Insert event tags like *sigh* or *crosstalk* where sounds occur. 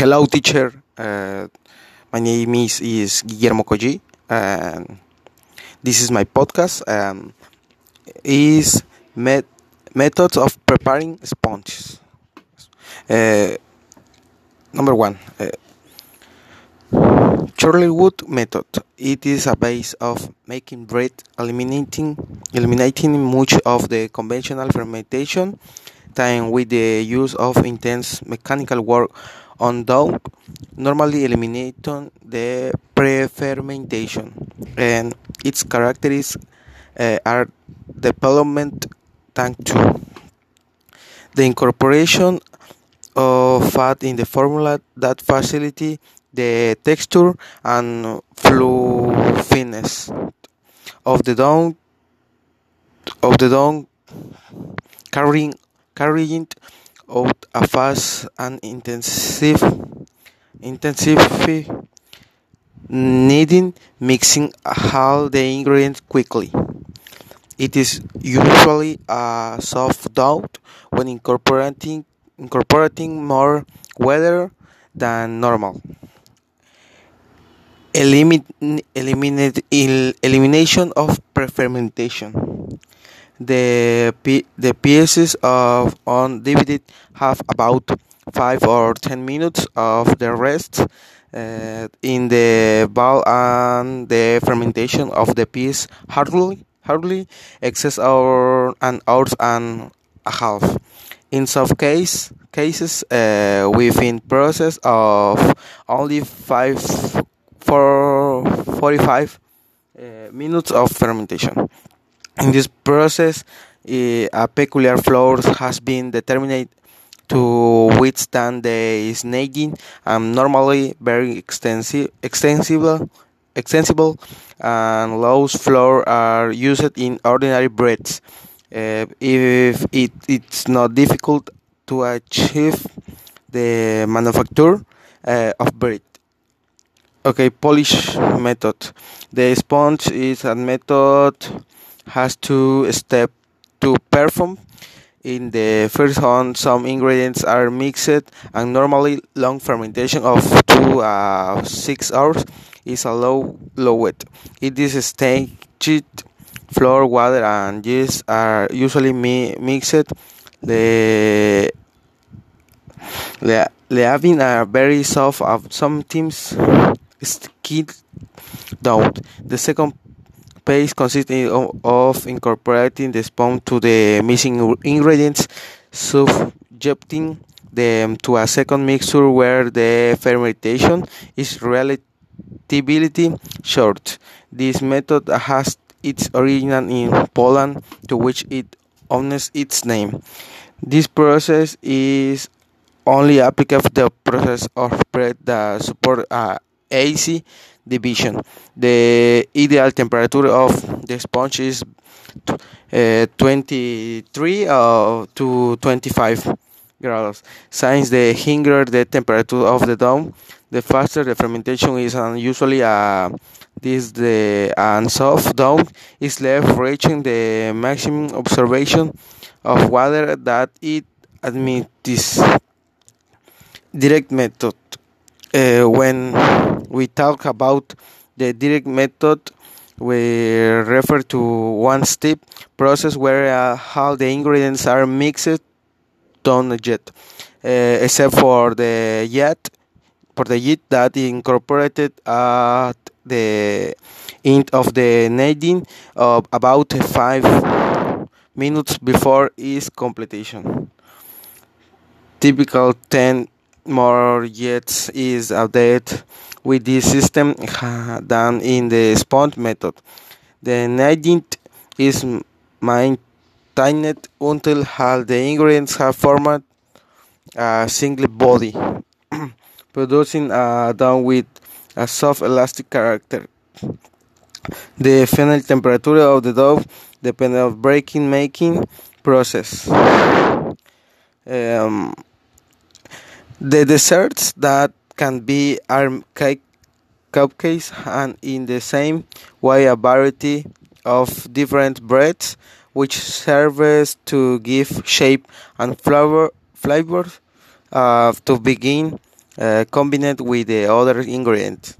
hello, teacher. Uh, my name is, is Guillermo Colli, and this is my podcast. Um, is met, methods of preparing sponges. Uh, number one, uh, Chorleywood method. It is a base of making bread, eliminating eliminating much of the conventional fermentation time with the use of intense mechanical work on dough, normally eliminating the pre-fermentation, and its characteristics uh, are development tank 2. The incorporation of fat in the formula that facility the texture and fluffiness of the dough of the dough carrying carrying out a fast and intensive intensive kneading mixing all the ingredients quickly. It is usually a soft dough when incorporating incorporating more water than normal. Elimin eliminate, elimination of pre-fermentation. The, the pieces of on DVD have about 5 or 10 minutes of the rest uh, in the bowl and the fermentation of the piece hardly hardly excess hour an hour and a half. In some case, cases, uh, within process of only five for 45 uh, minutes of fermentation. In this process, a peculiar flour has been determined to withstand the snagging and normally very extensive, extensible, extensible and loose flour are used in ordinary breads. Uh, if it, it's not difficult to achieve the manufacture uh, of bread. Okay, poolish method. The sponge is a method has two steps to perform. In the first one, some ingredients are mixed, and normally long fermentation of two uh, six hours is allowed. Low it. It is staged. Flour, water, and yeast are usually mi mixed. The leaving a very soft, of sometimes skid down. The second paste consists of incorporating the sponge to the missing ingredients, subjecting them to a second mixture where the fermentation is relatively short. This method has its origin in Poland, to which it owes its name. This process is only applicable to the process of bread that support a AC division. The ideal temperature of the sponge is uh, 23 uh, to 25 grados. Since the higher the temperature of the dough, the faster the fermentation is, and usually uh, this the and soft dough is left reaching the maximum observation of water that it admits. This Direct method. Uh, when we talk about the direct method, we refer to one step process where uh, all the ingredients are mixed done yet, uh, except for the yet for the yeast that incorporated at the end of the kneading of about five minutes before its completion. Typical 10 more yeast is updated with this system than in the sponge method. The kneading is maintained until all the ingredients have formed a single body, *clears throat* producing a dough with a soft elastic character. The final temperature of the dough depends on breaking making process. Um, the desserts that can be cake, cupcakes and in the same way a variety of different breads which serves to give shape and flavor flavor uh, to begin uh, combined with the other ingredient.